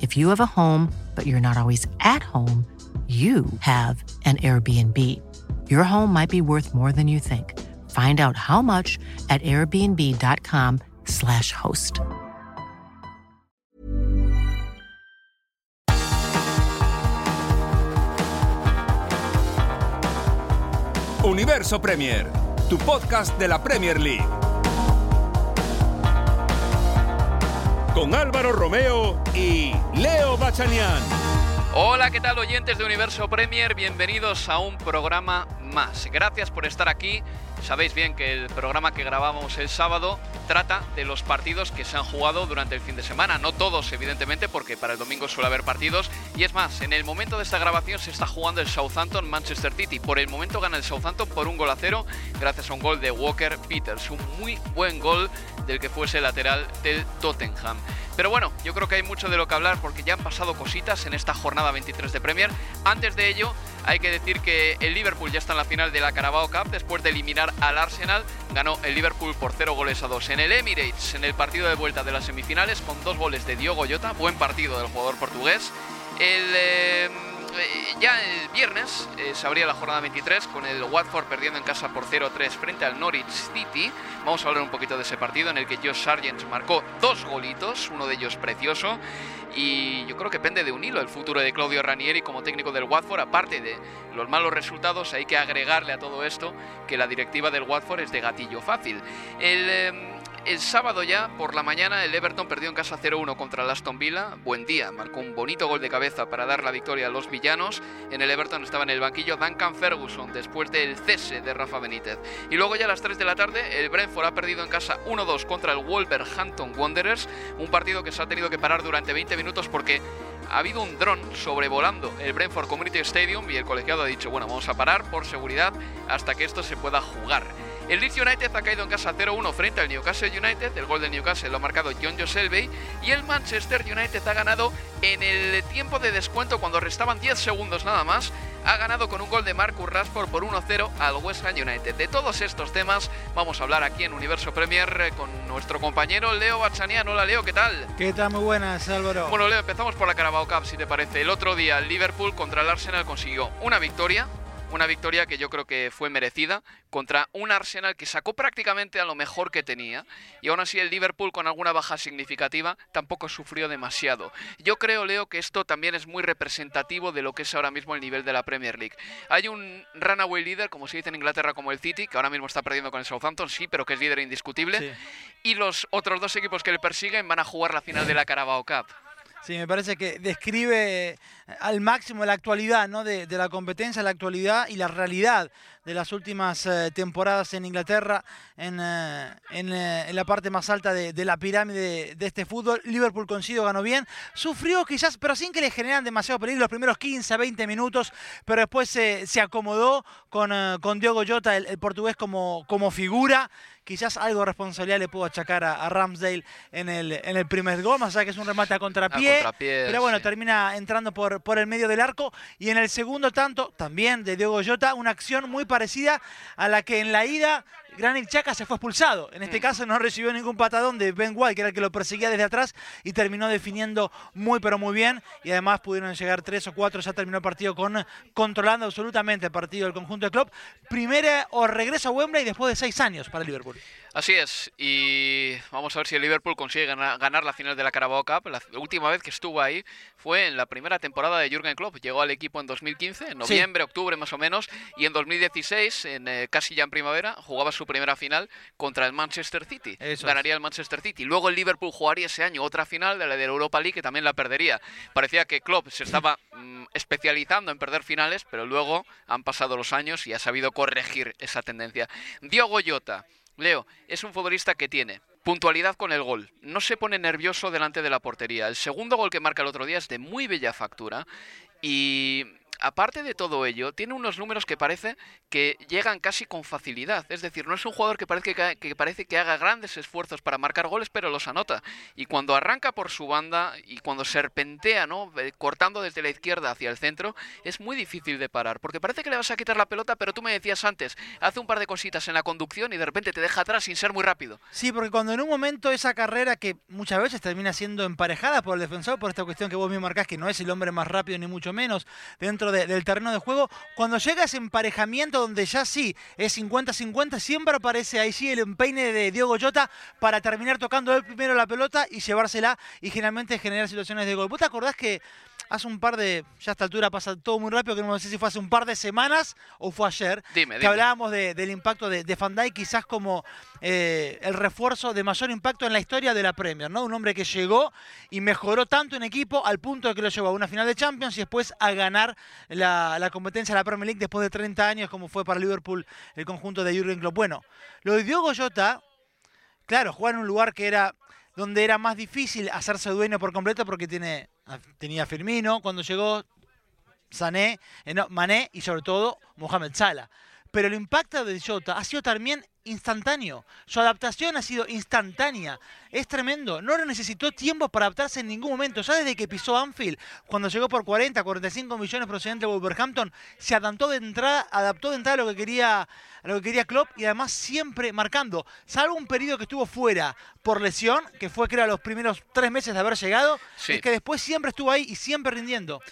If you have a home, but you're not always at home, you have an Airbnb. Your home might be worth more than you think. Find out how much at airbnb.com/slash host. Universo Premier, tu podcast de la Premier League. Con Álvaro Romeo y Leo Bachanian. Hola, ¿qué tal oyentes de Universo Premier? Bienvenidos a un programa más. Gracias por estar aquí. Sabéis bien que el programa que grabamos el sábado trata de los partidos que se han jugado durante el fin de semana. No todos, evidentemente, porque para el domingo suele haber partidos. Y es más, en el momento de esta grabación se está jugando el Southampton-Manchester City. Por el momento gana el Southampton por un gol a cero, gracias a un gol de Walker Peters. Un muy buen gol del que fuese lateral del Tottenham. Pero bueno, yo creo que hay mucho de lo que hablar porque ya han pasado cositas en esta jornada 23 de Premier. Antes de ello, hay que decir que el Liverpool ya está en la final de la Carabao Cup después de eliminar al Arsenal. Ganó el Liverpool por 0 goles a 2 en el Emirates en el partido de vuelta de las semifinales con dos goles de Diogo Jota. Buen partido del jugador portugués. El. Eh, ya el viernes eh, se abría la jornada 23 con el Watford perdiendo en casa por 0-3 frente al Norwich City. Vamos a hablar un poquito de ese partido en el que Josh Sargent marcó dos golitos, uno de ellos precioso. Y yo creo que pende de un hilo el futuro de Claudio Ranieri como técnico del Watford. Aparte de los malos resultados, hay que agregarle a todo esto que la directiva del Watford es de gatillo fácil. El. Em, el sábado ya, por la mañana, el Everton perdió en casa 0-1 contra el Aston Villa. Buen día, marcó un bonito gol de cabeza para dar la victoria a los villanos. En el Everton estaba en el banquillo Duncan Ferguson después del cese de Rafa Benítez. Y luego ya a las 3 de la tarde, el Brentford ha perdido en casa 1-2 contra el Wolverhampton Wanderers. Un partido que se ha tenido que parar durante 20 minutos porque ha habido un dron sobrevolando el Brentford Community Stadium y el colegiado ha dicho, bueno, vamos a parar por seguridad hasta que esto se pueda jugar. El Leeds United ha caído en casa 0-1 frente al Newcastle United. El gol del Newcastle lo ha marcado John Joselby. Y el Manchester United ha ganado en el tiempo de descuento cuando restaban 10 segundos nada más. Ha ganado con un gol de Marcus Rashford por 1-0 al West Ham United. De todos estos temas vamos a hablar aquí en Universo Premier eh, con nuestro compañero Leo Bachanian. Hola Leo, ¿qué tal? ¿Qué tal? Muy buenas, Álvaro. Bueno Leo, empezamos por la Carabao Cup si te parece. El otro día el Liverpool contra el Arsenal consiguió una victoria, una victoria que yo creo que fue merecida contra un Arsenal que sacó prácticamente a lo mejor que tenía y aún así el Liverpool con alguna baja significativa tampoco sufrió demasiado. Yo creo, Leo, que esto también es muy representativo de lo que es ahora mismo el nivel de la Premier League. Hay un runaway líder, como se dice en Inglaterra, como el City, que ahora mismo está perdiendo con el Southampton, sí, pero que es líder indiscutible. Y los otros dos equipos que le persiguen van a jugar la final de la Carabao Cup. Sí, me parece que describe al máximo la actualidad ¿no? de, la competencia, la actualidad y la realidad de las últimas eh, temporadas en Inglaterra, en, eh, eh, en, la parte más alta de, la pirámide de, este fútbol. Liverpool consiguió, ganó bien, sufrió quizás, pero sin que le generan demasiado peligro los primeros 15, 20 minutos, pero después se, se acomodó con, con Diogo Jota, el, portugués, como, como figura quizás algo de responsabilidad le puedo achacar a, Ramsdale en el, en el primer gol, más allá que es un remate a contrapié. pero bueno, termina entrando por, por el medio del arco. Y en el segundo tanto, también de Diego Jota, una acción muy parecida a la que en la ida Granit Chaca se fue expulsado. En este caso no recibió ningún patadón de Ben White, que era el que lo perseguía desde atrás, y terminó definiendo muy pero muy bien. Y además pudieron llegar tres o cuatro, ya terminó el partido con controlando absolutamente el partido del conjunto de club. Primera o regreso a Wembley después de seis años para Liverpool. Así es, y vamos a ver si el Liverpool consigue ganar, la final de la Carabao Cup. La última vez que estuvo ahí fue en la primera temporada de Jürgen Klopp. Llegó al equipo en 2015, en noviembre, octubre más o menos, y en 2016, en, eh, casi ya en primavera, jugaba su primera final contra el Manchester City. Ganaría el Manchester City. Luego el Liverpool jugaría ese año otra final de la de Europa League que también la perdería. Parecía que Klopp se estaba mm, especializando en perder finales, pero luego han pasado los años y ha sabido corregir esa tendencia. Diogo Jota Leo, es un futbolista que tiene puntualidad con el gol. No se pone nervioso delante de la portería. El segundo gol que marca el otro día es de muy bella factura y aparte de todo ello, tiene unos números que parece que llegan casi con facilidad. Es decir, no es un jugador que parece que, parece que haga grandes esfuerzos para marcar goles, pero los anota. Y cuando arranca por su banda y cuando serpentea, ¿no? Eh, cortando desde la izquierda hacia el centro, es muy difícil de parar. Porque parece que le vas a quitar la pelota, pero tú me decías antes, hace un par de cositas en la conducción y de repente te deja atrás sin ser muy rápido. Sí, porque cuando en un momento esa carrera que muchas veces termina siendo emparejada por el defensor, por esta cuestión que vos me marcás, que no es el hombre más rápido ni mucho menos dentro del terreno de juego. Cuando llega ese emparejamiento donde ya sí es 50-50, siempre aparece ahí sí el empeine de Diego Jota para terminar tocando él primero la pelota y llevársela y generalmente generar situaciones de gol. ¿Vos te acordás que hace un par de, ya a esta altura pasa todo muy rápido, que no sé si fue hace un par de semanas o fue ayer, que hablábamos del impacto de, de Van quizás como eh, el refuerzo de mayor impacto en la historia de la Premier, ¿no? Un hombre que llegó y mejoró tanto en equipo al punto de que lo llevó a una final de Champions y después a ganar la, competencia de la Premier League después de 30 años, como fue para Liverpool el conjunto de Jurgen Klopp. Bueno, lo de Diogo Jota, claro, jugar en un lugar que era donde era más difícil hacerse dueño por completo porque tiene, tenía Firmino cuando llegó, Sané, eh, Mané y sobre todo Mohamed Salah. Pero el impacto de Jota ha sido también instantáneo. Su adaptación ha sido instantánea. Es tremendo. No necesitó tiempo para adaptarse en ningún momento. Ya desde que pisó Anfield, cuando llegó por 40, 45 millones procedente de Wolverhampton, se adaptó de entrada, adaptó de entrada a lo que quería, a lo que quería Klopp y además siempre marcando. Salvo un periodo que estuvo fuera por lesión, que fue creo los primeros tres meses de haber llegado, es que después siempre estuvo ahí y siempre rindiendo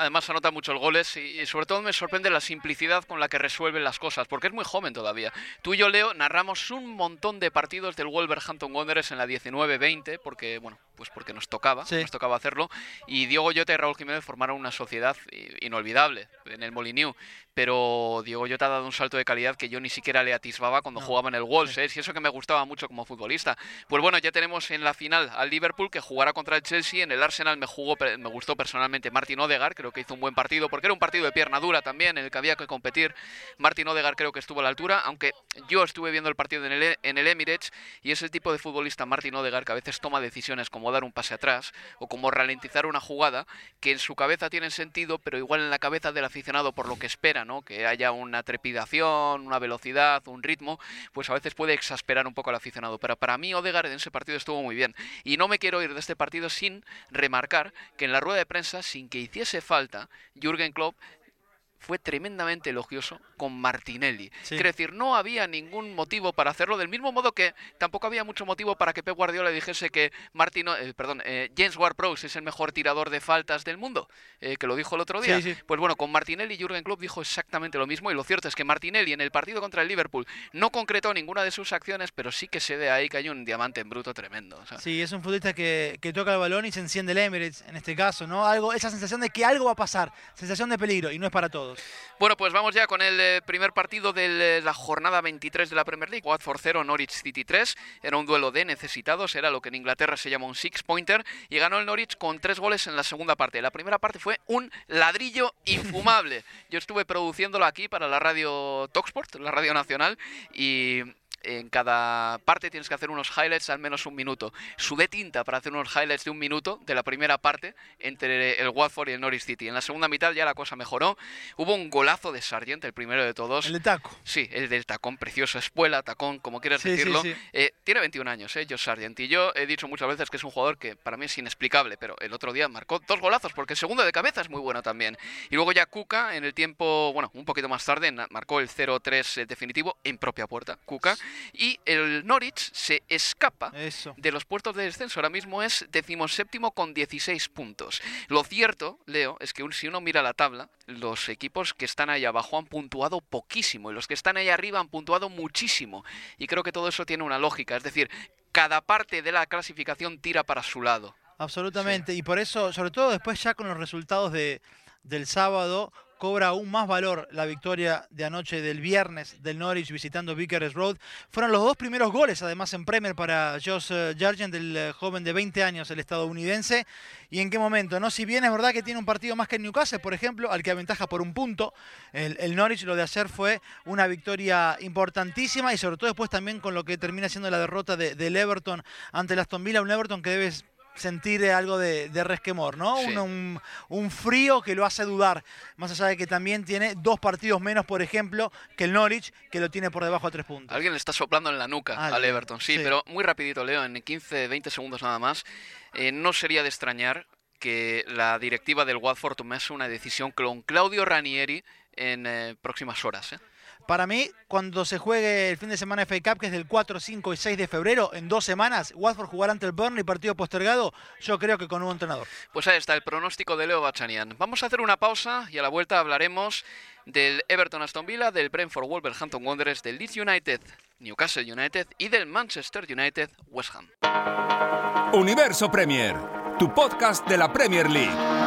además anota muchos goles y, sobre todo me sorprende la simplicidad con la que resuelven las cosas, porque es muy joven todavía. Tú y yo, Leo, narramos un montón de partidos del Wolverhampton Wanderers en la 19-20, porque, bueno, pues porque nos tocaba, nos tocaba hacerlo, y Diego Llota y Raúl Jiménez formaron una sociedad inolvidable en el Moliniu pero Diego Llota ha dado un salto de calidad que yo ni siquiera le atisbaba cuando jugaba en el Wolves, ¿eh? y eso que me gustaba mucho como futbolista. Pues bueno, ya tenemos en la final al Liverpool que jugará contra el Chelsea, en el Arsenal me jugó me gustó personalmente Martin Odegar, creo que hizo un buen partido porque era un partido de pierna dura también en el que había que competir. Martin Odegar creo que estuvo a la altura, aunque yo estuve viendo el partido en el, en el Emirates y es el tipo de futbolista Martin Odegar que a veces toma decisiones como dar un pase atrás o como ralentizar una jugada que en su cabeza tienen sentido, pero igual en la cabeza del aficionado por lo que espera que haya una trepidación, una velocidad, un ritmo, pues a veces puede exasperar un poco al aficionado. Pero para mí Odegaard en ese partido estuvo muy bien. Y no me quiero ir de este partido sin remarcar que en la rueda de prensa, sin que hiciese falta, Jürgen Klopp fue tremendamente elogioso con Martinelli. Es decir, no había ningún motivo para hacerlo, del mismo modo que tampoco había mucho motivo para que Pep Guardiola dijese que Martino, eh, perdón, eh, James Ward-Prowse es el mejor tirador de faltas del mundo, eh, que lo dijo el otro día. Pues bueno, con Martinelli Jürgen Klopp dijo exactamente lo mismo y lo cierto es que Martinelli en el partido contra el Liverpool no concretó ninguna de sus acciones, pero sí que se ve ahí que hay un diamante en bruto tremendo. Sí, es un futbolista que, que, toca el balón y se enciende el Emirates en este caso, ¿no? Algo, esa sensación de que algo va a pasar, sensación de peligro y no es para todos. Bueno, pues vamos ya con el eh, primer partido de eh, la jornada 23 de la Premier League. Watford 0, Norwich City 3. Era un duelo de necesitados, era lo que en Inglaterra se llama un six-pointer. Y ganó el Norwich con tres goles en la segunda parte. La primera parte fue un ladrillo infumable. Yo estuve produciéndolo aquí para la radio Talksport, la radio nacional, y en cada parte tienes que hacer unos highlights al menos un minuto. Sudé tinta para hacer unos highlights de un minuto de la primera parte entre el Watford y el Norwich City. En la segunda mitad ya la cosa mejoró. Hubo un golazo de Sargent, el primero de todos. El de taco. Sí, el del tacón precioso, espuela, tacón, como quieras decirlo. Eh, tiene 21 años, eh, Josh Sargent. Y yo he dicho muchas veces que es un jugador que para mí es inexplicable, pero el otro día marcó dos golazos porque el segundo de cabeza es muy bueno también. Y luego ya Kuka en el tiempo, bueno, un poquito más tarde, marcó el 0-3 definitivo en propia puerta. Kuka Y el Norwich se escapa Eso. de los puestos de descenso. Ahora mismo es decimoséptimo con 16 puntos. Lo cierto, Leo, es que un- si uno mira la tabla, los equipos que están ahí abajo han puntuado poquísimo y los que están ahí arriba han puntuado muchísimo. Y creo que todo eso tiene una lógica. Es decir, cada parte de la clasificación tira para su lado. Absolutamente. Y por eso, sobre todo después ya con los resultados de, del sábado, cobra aún más valor la victoria de anoche del viernes del Norwich visitando Vickers Road. Fueron los dos primeros goles, además en Premier para Josh eh, Sargent, el eh, joven de 20 años, el estadounidense. ¿Y en qué momento? no Si bien es verdad que tiene un partido más que el Newcastle, por ejemplo, al que aventaja por un punto, el, el Norwich lo de ayer fue una victoria importantísima y sobre todo después también con lo que termina siendo la derrota de- del Everton ante el Aston Villa, un Everton que debe sentir algo de, de resquemor, ¿no? Sí. Un, un- un frío que lo hace dudar, más allá de que también tiene dos partidos menos, por ejemplo, que el Norwich, que lo tiene por debajo a tres puntos. Alguien le está soplando en la nuca Alguien, al Everton, sí, sí. pero muy rapidito, Leo, en 15, 20 segundos nada más. Eh, no sería de extrañar que la directiva del Watford tomase una decisión con Claudio Ranieri en eh, próximas horas. ¿eh? Para mí, cuando se juegue el fin de semana FA Cup, que es del 4, 5 y 6 de febrero, en dos semanas, Watford jugará ante el Burnley, partido postergado, yo creo que con un entrenador. Pues ahí está el pronóstico de Leo Bachanian. Vamos a hacer una pausa y a la vuelta hablaremos del Everton Aston Villa, del Brentford Wolverhampton Wanderers, del Leeds United, Newcastle United y del Manchester United West Ham. Universo Premier, tu podcast de la Premier League.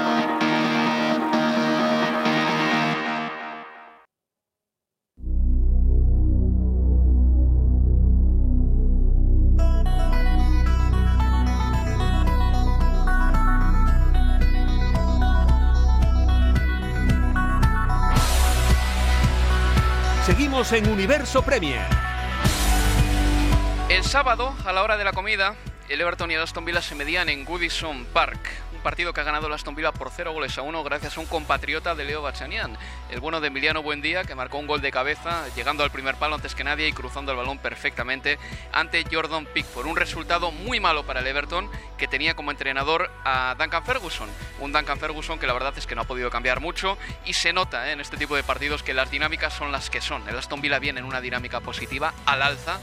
En Universo Premier. El sábado, a la hora de la comida, el Everton y el Aston Villa se medían en Goodison Park. Partido que ha ganado el Aston Villa por 0 goles a 1 gracias a un compatriota de Leo Bachanian, el bueno de Emiliano Buendía, que marcó un gol de cabeza, llegando al primer palo antes que nadie y cruzando el balón perfectamente ante Jordan Pickford. Un resultado muy malo para el Everton, que tenía como entrenador a Duncan Ferguson. Un Duncan Ferguson que la verdad es que no ha podido cambiar mucho y se nota ¿eh? en este tipo de partidos que las dinámicas son las que son. El Aston Villa viene en una dinámica positiva, al alza,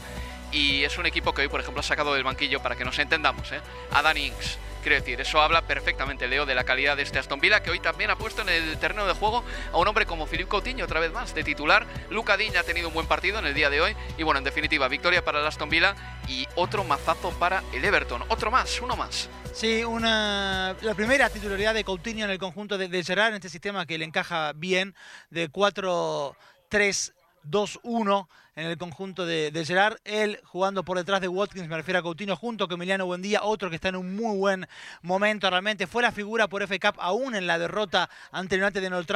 y es un equipo que hoy, por ejemplo, ha sacado del banquillo para que nos entendamos, ¿eh? a Danny Ings. Quiero decir, eso habla perfectamente, Leo, de la calidad de este Aston Villa, que hoy también ha puesto en el terreno de juego a un hombre como Philippe Coutinho, otra vez más, de titular. Luca Digne ha tenido un buen partido en el día de hoy. Y bueno, en definitiva, victoria para el Aston Villa y otro mazazo para el Everton. Otro más, uno más. Sí, una, la primera titularidad de Coutinho en el conjunto de, de Gerard, en este sistema que le encaja bien, de 4-3-2-1 en el conjunto de, de Gerard. Él jugando por detrás de Watkins, me refiero a Coutinho, junto con Emiliano Buendía, otro que está en un muy buen momento realmente. Fue la figura por FA Cup, aún en la derrota ante el United en Old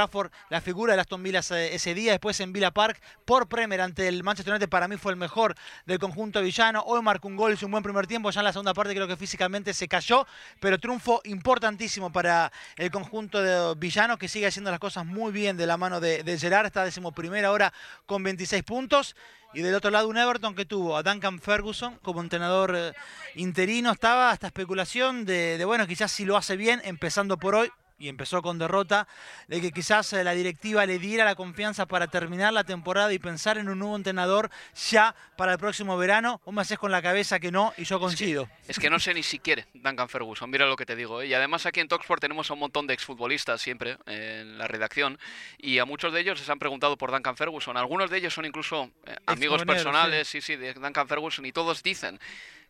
la figura de Aston Villa ese día. Después en Villa Park, por Premier ante el Manchester United, para mí fue el mejor del conjunto villano. Hoy marcó un gol, hizo un buen primer tiempo. Ya en la segunda parte creo que físicamente se cayó, pero triunfo importantísimo para el conjunto de villano que sigue haciendo las cosas muy bien de la mano de, de Gerard. Está decimoprimera ahora con 26 puntos. Y del otro lado un Everton que tuvo a Duncan Ferguson como entrenador eh, interino. Estaba esta especulación de, de, bueno, quizás si lo hace bien, empezando por hoy, y empezó con derrota, de que quizás eh, la directiva le diera la confianza para terminar la temporada y pensar en un nuevo entrenador ya para el próximo verano. Vos me haces con la cabeza que no y yo coincido. Es que no sé ni si quiere Duncan Ferguson, mira lo que te digo. ¿eh? Y además aquí en Talksport tenemos a un montón de exfutbolistas siempre eh, en la redacción y a muchos de ellos les han preguntado por Duncan Ferguson. Algunos de ellos son incluso eh, amigos personales, sí. sí, de Duncan Ferguson y todos dicen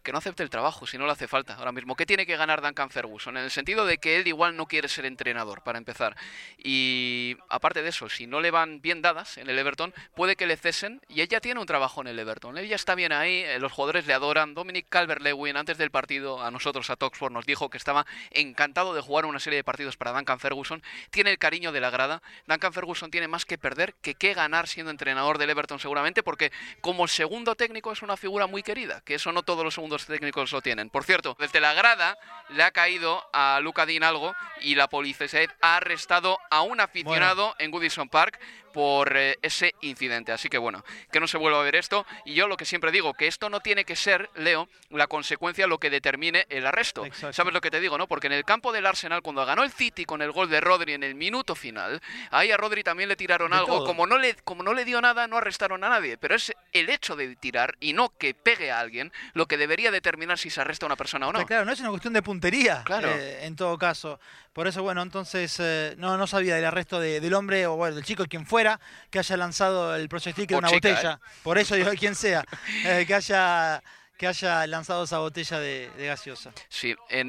que no acepte el trabajo si no le hace falta ahora mismo. ¿Qué tiene que ganar Duncan Ferguson? En el sentido de que él igual no quiere ser entrenador, para empezar. Y aparte de eso, si no le van bien dadas en el Everton, puede que le cesen y ella tiene un trabajo en el Everton. Ella está bien ahí, eh, los jugadores le adoran. Dominic Calvert-Lewin, antes del partido, a nosotros, a Toxford, nos dijo que estaba encantado de jugar una serie de partidos para Duncan Ferguson. Tiene el cariño de la grada. Duncan Ferguson tiene más que perder que que ganar siendo entrenador del Everton seguramente, porque como segundo técnico es una figura muy querida, que eso no todos los segundos dos técnicos lo tienen. Por cierto, desde la grada le ha caído a Luca Dean algo y la policía ha arrestado a un aficionado en Goodison Park por eh, ese incidente. Así que bueno, que no se vuelva a ver esto. Y yo lo que siempre digo, que esto no tiene que ser, Leo, la consecuencia lo que determine el arresto. ¿Sabes lo que te digo, no? Porque en el campo del Arsenal, cuando ganó el City con el gol de Rodri en el minuto final, ahí a Rodri también le tiraron algo. Como no, le, como no le dio nada, no arrestaron a nadie. Pero es el hecho de tirar y no que pegue a alguien lo que debería determinar si se arresta a una persona o no. claro, no es una cuestión de puntería, claro. Eh, en todo caso. Por eso, bueno, entonces eh, no, no sabía del arresto del hombre o bueno, del chico, quien fuera, que haya lanzado el proyectil de una botella. ¿eh? Por eso digo, quien sea, eh, que haya que haya lanzado esa botella de, gaseosa. Sí, en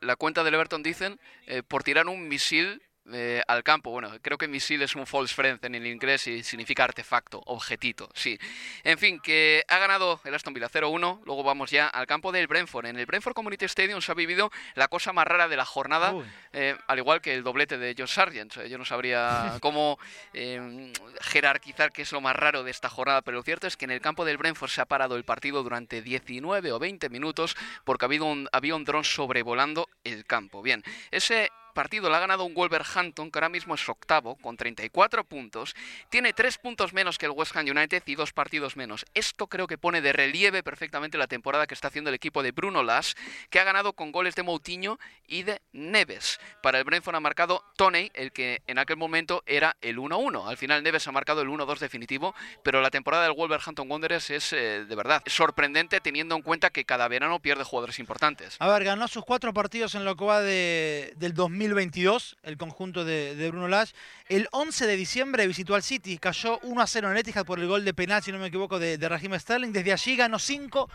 la cuenta del Everton dicen, por tirar un misil eh, al campo. Bueno, creo que misil es un false friend en el inglés y significa artefacto, objetito, sí. En fin, que ha ganado el Aston Villa 0-1. Luego vamos ya al campo del Brentford. En el Brentford Community Stadium se ha vivido la cosa más rara de la jornada, eh, al igual que el doblete de Josh Sargent. Yo no sabría cómo em, jerarquizar qué es lo más raro de esta jornada, pero lo cierto es que en el campo del Brentford se ha parado el partido durante 19 o 20 minutos porque ha habido un, había un dron sobrevolando el campo. Bien, ese partido lo ha ganado un Wolverhampton, que ahora mismo es octavo, con 34 puntos. Tiene tres puntos menos que el West Ham United y dos partidos menos. Esto creo que pone de relieve perfectamente la temporada que está haciendo el equipo de Bruno Las, que ha ganado con goles de Moutinho y de Neves. Para el Brentford ha marcado Tony, el que en aquel momento era el 1-1. Al final Neves ha marcado el 1-2 definitivo, pero la temporada del Wolverhampton Wanderers es eh, de verdad sorprendente teniendo en cuenta que cada verano pierde jugadores importantes. A ver, ganó sus cuatro partidos en lo que va de, del 2000 2022, el conjunto de, Bruno Lage. El 11 de diciembre visitó al City, cayó 1 a 0 en Etihad por el gol de penal, si no me equivoco, de, de Raheem Sterling. Desde allí ganó 5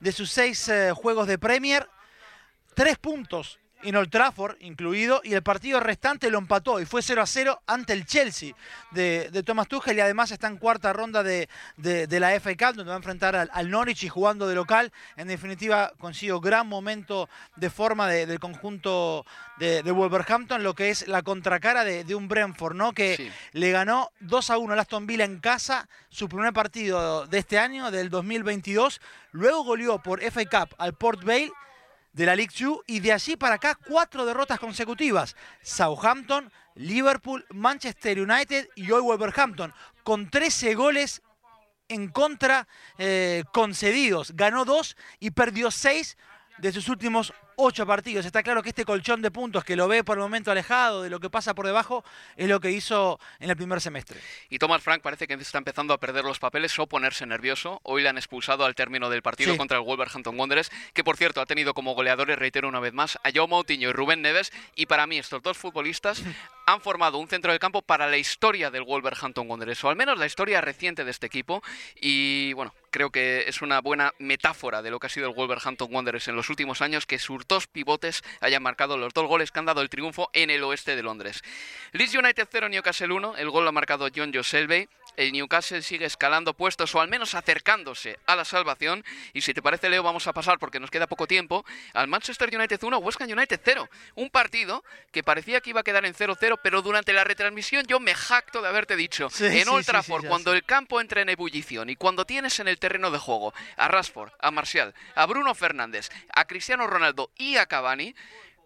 de sus 6 eh, juegos de Premier, 3 puntos en Old Trafford incluido, y el partido restante lo empató y fue 0 a 0 ante el Chelsea de, Thomas Tuchel y además está en cuarta ronda de, la FA Cup donde va a enfrentar al, Norwich y jugando de local. En definitiva consiguió gran momento de forma del conjunto de, Wolverhampton, lo que es la contracara de, un Brentford, ¿no? que le ganó 2 a 1 al Aston Villa en casa, su primer partido de este año, del 2022, luego goleó por FA Cup al Port Vale de la League Two y de allí para acá cuatro derrotas consecutivas. Southampton, Liverpool, Manchester United y hoy Wolverhampton, con 13 goles en contra eh, concedidos. Ganó dos y perdió seis de sus últimos ocho partidos. Está claro que este colchón de puntos que lo ve por el momento alejado de lo que pasa por debajo es lo que hizo en el primer semestre. Y Thomas Frank parece que está empezando a perder los papeles o ponerse nervioso. Hoy le han expulsado al término del partido contra el Wolverhampton Wanderers, que por cierto ha tenido como goleadores, reitero una vez más, a Joe Moutinho y Rubén Neves. Y para mí estos dos futbolistas han formado un centro del campo para la historia del Wolverhampton Wanderers, o al menos la historia reciente de este equipo. Y bueno, creo que es una buena metáfora de lo que ha sido el Wolverhampton Wanderers en los últimos años, que sus dos pivotes hayan marcado los dos goles que han dado el triunfo en el oeste de Londres. Leeds United 0, Newcastle 1, el gol lo ha marcado John Joselby, el Newcastle sigue escalando puestos o al menos acercándose a la salvación. Y si te parece, Leo, vamos a pasar porque nos queda poco tiempo al Manchester United 1, West Ham United 0. Un partido que parecía que iba a quedar en 0-0, pero durante la retransmisión yo me jacto de haberte dicho en Old Trafford, cuando el campo entra en ebullición y cuando tienes en el terreno de juego a Rashford, a Marcial, a Bruno Fernández, a Cristiano Ronaldo y a Cavani,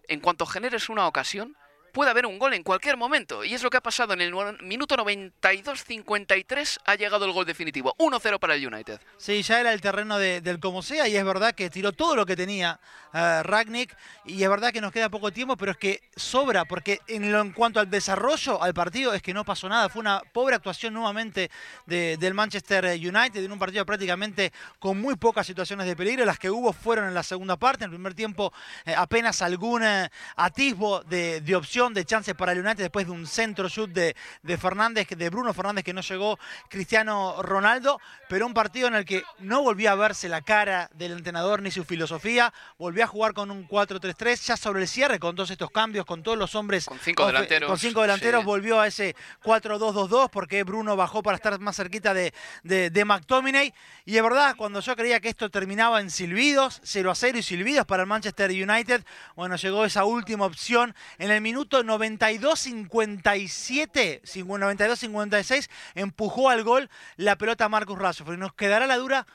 en cuanto generes una ocasión, puede haber un gol en cualquier momento. Y es lo que ha pasado en el minuto 92-53. Ha llegado el gol definitivo. 1-0 para el United. Sí, ya era el terreno del como sea. Y es verdad que tiró todo lo que tenía uh, Ragnick. Y es verdad que nos queda poco tiempo, pero es que sobra. Porque en, lo, en cuanto al desarrollo al partido, es que no pasó nada. Fue una pobre actuación nuevamente del Manchester United. En un partido prácticamente con muy pocas situaciones de peligro. Las que hubo fueron en la segunda parte. En el primer tiempo, eh, apenas algún eh, atisbo de, de opción de chances para el United después de un centro shoot de, de Fernández, de Bruno Fernández que no llegó Cristiano Ronaldo, pero un partido en el que no volvió a verse la cara del entrenador ni su filosofía, volvió a jugar con un 4-3-3, ya sobre el cierre con todos estos cambios, con todos los hombres. Con cinco delanteros. Con cinco delanteros volvió a ese 4-2-2-2 porque Bruno bajó para estar más cerquita de, de, de McTominay. Y de verdad, cuando yo creía que esto terminaba en silbidos, 0 0 y silbidos para el Manchester United, bueno, llegó esa última opción en el minuto 92-57, 92-56, empujó al gol la pelota Marcus Rashford. Y nos quedará la dura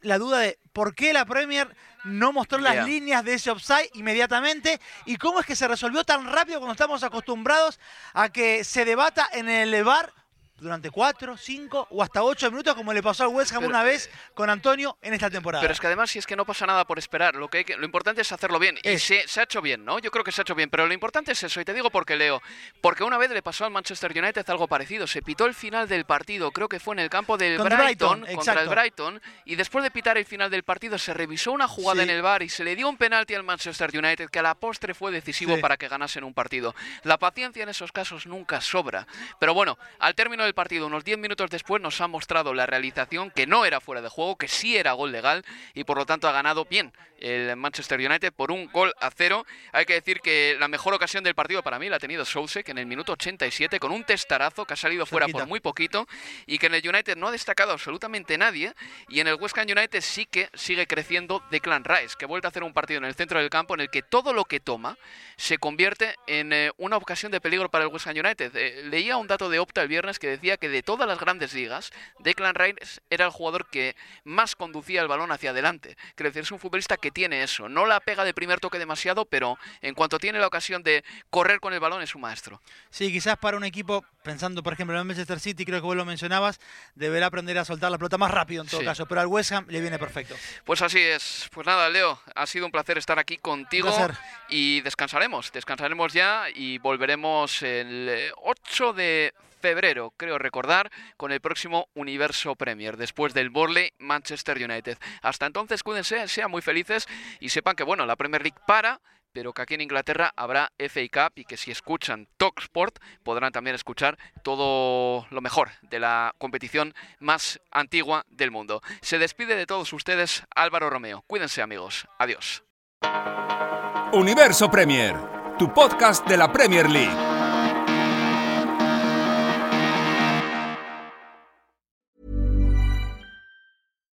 la duda de por qué la Premier no mostró las líneas de ese offside inmediatamente y cómo es que se resolvió tan rápido cuando estamos acostumbrados a que se debata en el VAR durante cuatro, cinco o hasta ocho minutos como le pasó al West Ham Pero, una vez con Antonio en esta temporada. Pero es que además, si es que no pasa nada por esperar, lo, que hay que- lo importante es hacerlo bien. Y Es. se, se ha hecho bien, ¿no? Yo creo que se ha hecho bien. Pero lo importante es eso. Y te digo porque leo. Porque una vez le pasó al Manchester United algo parecido. Se pitó el final del partido, creo que fue en el campo del Contra Brighton, Brighton, contra el. Brighton. Y después de pitar el final del partido, se revisó una jugada Sí. en el bar y se le dio un penalti al Manchester United que a la postre fue decisivo Sí. para que ganasen un partido. La paciencia en esos casos nunca sobra. Pero bueno, al término del partido, unos 10 minutos después, nos ha mostrado la realización que no era fuera de juego, que sí era gol legal y por lo tanto ha ganado bien el Manchester United por un gol a cero. Hay que decir que la mejor ocasión del partido para mí la ha tenido Soucek en el minuto 87 con un testarazo que ha salido fuera por muy poquito y que en el United no ha destacado absolutamente nadie y en el West Ham United sí que sigue creciendo Declan Rice, que vuelve a hacer un partido en el centro del campo en el que todo lo que toma se convierte en eh, una ocasión de peligro para el West Ham United. Eh, leía un dato de Opta el viernes que decía que de todas las grandes ligas, Declan Rice era el jugador que más conducía el balón hacia adelante. Quiero decir, es un futbolista que tiene eso. No la pega de primer toque demasiado, pero en cuanto tiene la ocasión de correr con el balón es un maestro. Sí, quizás para un equipo, pensando por ejemplo en el Manchester City, creo que vos lo mencionabas, deberá aprender a soltar la pelota más rápido en todo Sí. caso, pero al West Ham le viene perfecto. Pues así es. Pues nada, Leo, ha sido un placer estar aquí contigo y descansaremos. Descansaremos ya y volveremos el eh, 8 de febrero, creo recordar, con el próximo Universo Premier, después del Borley Manchester United. Hasta entonces, cuídense, sean muy felices y sepan que, bueno, la Premier League para, pero que aquí en Inglaterra habrá FA Cup y que si escuchan Talksport podrán también escuchar todo lo mejor de la competición más antigua del mundo. Se despide de todos ustedes Álvaro Romeo. Cuídense amigos. Adiós. Universo Premier, tu podcast de la Premier League.